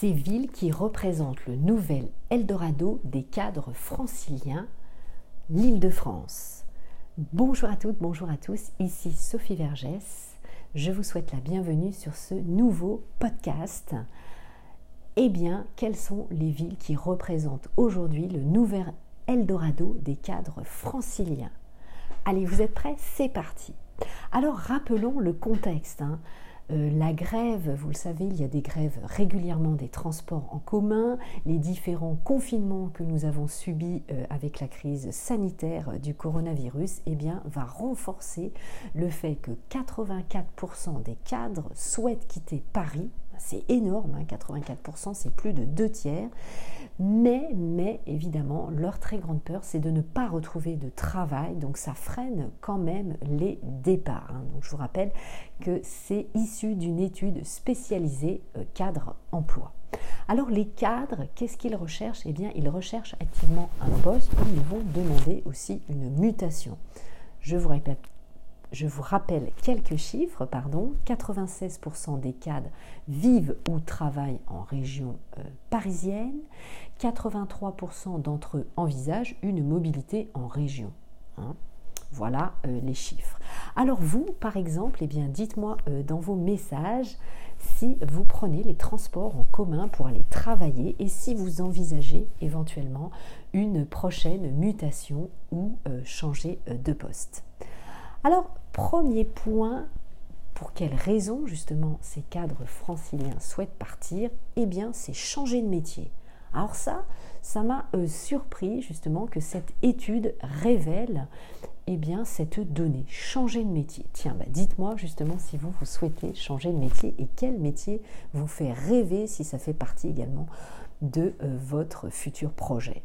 ces villes qui représentent le nouvel Eldorado des cadres franciliens, l'Île-de-France. Bonjour à toutes, bonjour à tous, ici Sophie Vergès. Je vous souhaite la bienvenue sur ce nouveau podcast. Eh bien, quelles sont les villes qui représentent aujourd'hui le nouvel Eldorado des cadres franciliens? Allez, vous êtes prêts? C'est parti. Alors rappelons le contexte. Hein. Euh, la grève, vous le savez, il y a des grèves régulièrement des transports en commun, les différents confinements que nous avons subis euh, avec la crise sanitaire du coronavirus, eh bien, va renforcer le fait que 84% des cadres souhaitent quitter Paris c'est énorme, 84%, hein, c'est plus de deux tiers. Mais, mais évidemment, leur très grande peur, c'est de ne pas retrouver de travail. Donc ça freine quand même les départs. Hein. Donc je vous rappelle que c'est issu d'une étude spécialisée euh, cadre emploi. Alors les cadres, qu'est-ce qu'ils recherchent? Eh bien, ils recherchent activement un poste où ils vont demander aussi une mutation. Je vous répète je vous rappelle quelques chiffres, pardon. 96% des cadres vivent ou travaillent en région euh, parisienne. 83% d'entre eux envisagent une mobilité en région. Hein. Voilà euh, les chiffres. Alors vous, par exemple, eh bien, dites-moi euh, dans vos messages si vous prenez les transports en commun pour aller travailler et si vous envisagez éventuellement une prochaine mutation ou changer de poste. Alors, premier point, pour quelles raisons justement ces cadres franciliens souhaitent partir? Eh bien, c'est changer de métier. Alors ça, ça m'a euh, surpris justement que cette étude révèle eh bien, cette donnée, changer de métier. Tiens, bah, dites-moi justement si vous, vous souhaitez changer de métier et quel métier vous fait rêver si ça fait partie également de euh, votre futur projet.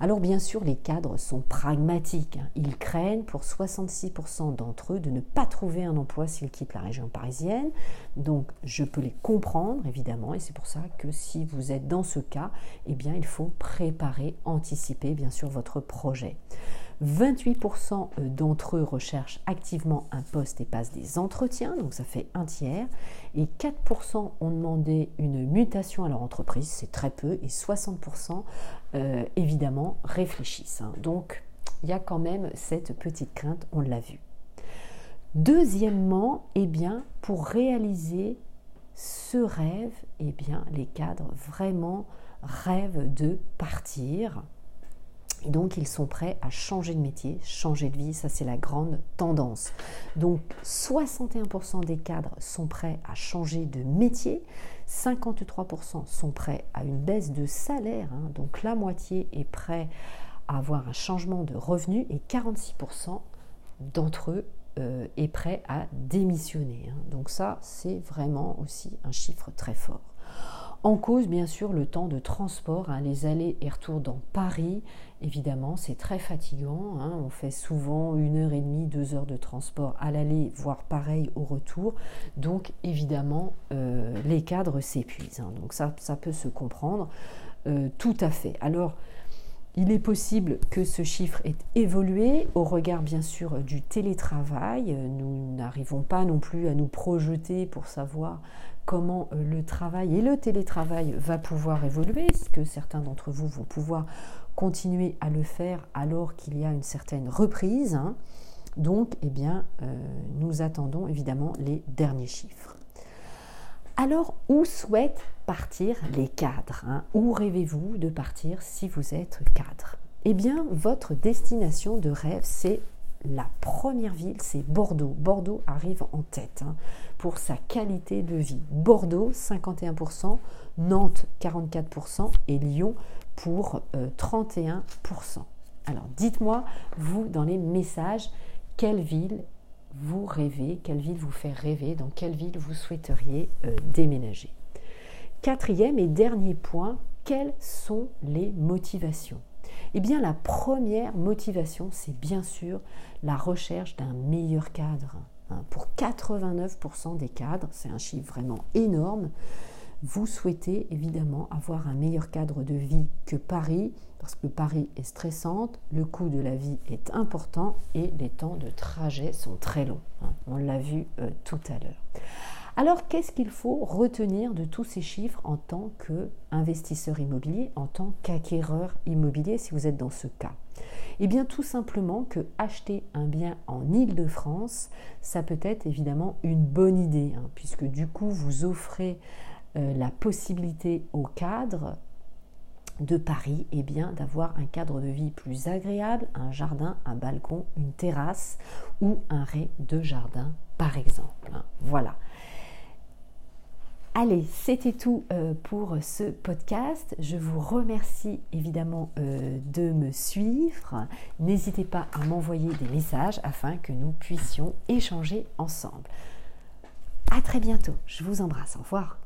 Alors bien sûr, les cadres sont pragmatiques. Hein. Ils craignent pour 66% d'entre eux de ne pas trouver un emploi s'ils quittent la région parisienne. Donc je peux les comprendre évidemment et c'est pour ça que si vous êtes dans ce cas, eh bien il faut préparer, anticiper bien sûr votre projet. 28% euh, d'entre eux recherchent activement un poste et passent des entretiens, donc ça fait un tiers. Et 4% ont demandé une mutation à leur entreprise, c'est très peu. Et 60% euh, évidemment réfléchissent. Hein. Donc il y a quand même cette petite crainte, on l'a vu. Deuxièmement, eh bien, pour réaliser ce rêve, eh bien, les cadres vraiment rêvent de partir donc ils sont prêts à changer de métier, changer de vie, ça c'est la grande tendance. Donc 61% des cadres sont prêts à changer de métier, 53% sont prêts à une baisse de salaire, hein. donc la moitié est prêt à avoir un changement de revenu et 46% d'entre eux euh, est prêt à démissionner. Hein. Donc ça c'est vraiment aussi un chiffre très fort. En cause, bien sûr, le temps de transport, hein, les allers et retours dans Paris, évidemment, c'est très fatigant. Hein. on fait souvent une heure et demie, deux heures de transport à l'aller, voire pareil au retour. Donc, évidemment, euh, les cadres s'épuisent. Hein. donc, ça, ça peut se comprendre euh, tout à fait. Alors, il est possible que ce chiffre ait évolué au regard bien sûr du télétravail. Nous n'arrivons pas non plus à nous projeter pour savoir comment euh, le travail et le télétravail va pouvoir évoluer, est-ce que certains d'entre vous vont pouvoir continuer à le faire alors qu'il y a une certaine reprise. Hein? Donc, eh bien, euh, nous attendons évidemment les derniers chiffres. Alors, où souhaitent partir les cadres hein? Où rêvez-vous de partir si vous êtes cadre? Eh bien, votre destination de rêve, c'est la première ville, c'est Bordeaux. Bordeaux arrive en tête hein, pour sa qualité de vie. Bordeaux, 51%, Nantes, 44% et Lyon pour 31%. Euh, Alors dites-moi, vous, dans les messages, quelle ville vous rêvez, quelle ville vous fait rêver, dans quelle ville vous souhaiteriez euh, déménager? Quatrième et dernier point, quelles sont les motivations? Eh bien, la première motivation, c'est bien sûr la recherche d'un meilleur cadre. Hein. Pour 89% des cadres, c'est un chiffre vraiment énorme, vous souhaitez évidemment avoir un meilleur cadre de vie que Paris, parce que Paris est stressante, le coût de la vie est important et les temps de trajet sont très longs. Hein. On l'a vu euh, tout à l'heure. Alors qu'est-ce qu'il faut retenir de tous ces chiffres en tant qu'investisseur immobilier, en tant qu'acquéreur immobilier si vous êtes dans ce cas? Eh bien tout simplement que acheter un bien en Ile-de-France, ça peut être évidemment une bonne idée, hein, puisque du coup vous offrez euh, la possibilité au cadre de Paris eh bien d'avoir un cadre de vie plus agréable, un jardin, un balcon, une terrasse ou un rez de jardin par exemple. Voilà. Allez, c'était tout euh, pour ce podcast. Je vous remercie évidemment euh, de me suivre. N'hésitez pas à m'envoyer des messages afin que nous puissions échanger ensemble. À très bientôt. Je vous embrasse. Au revoir.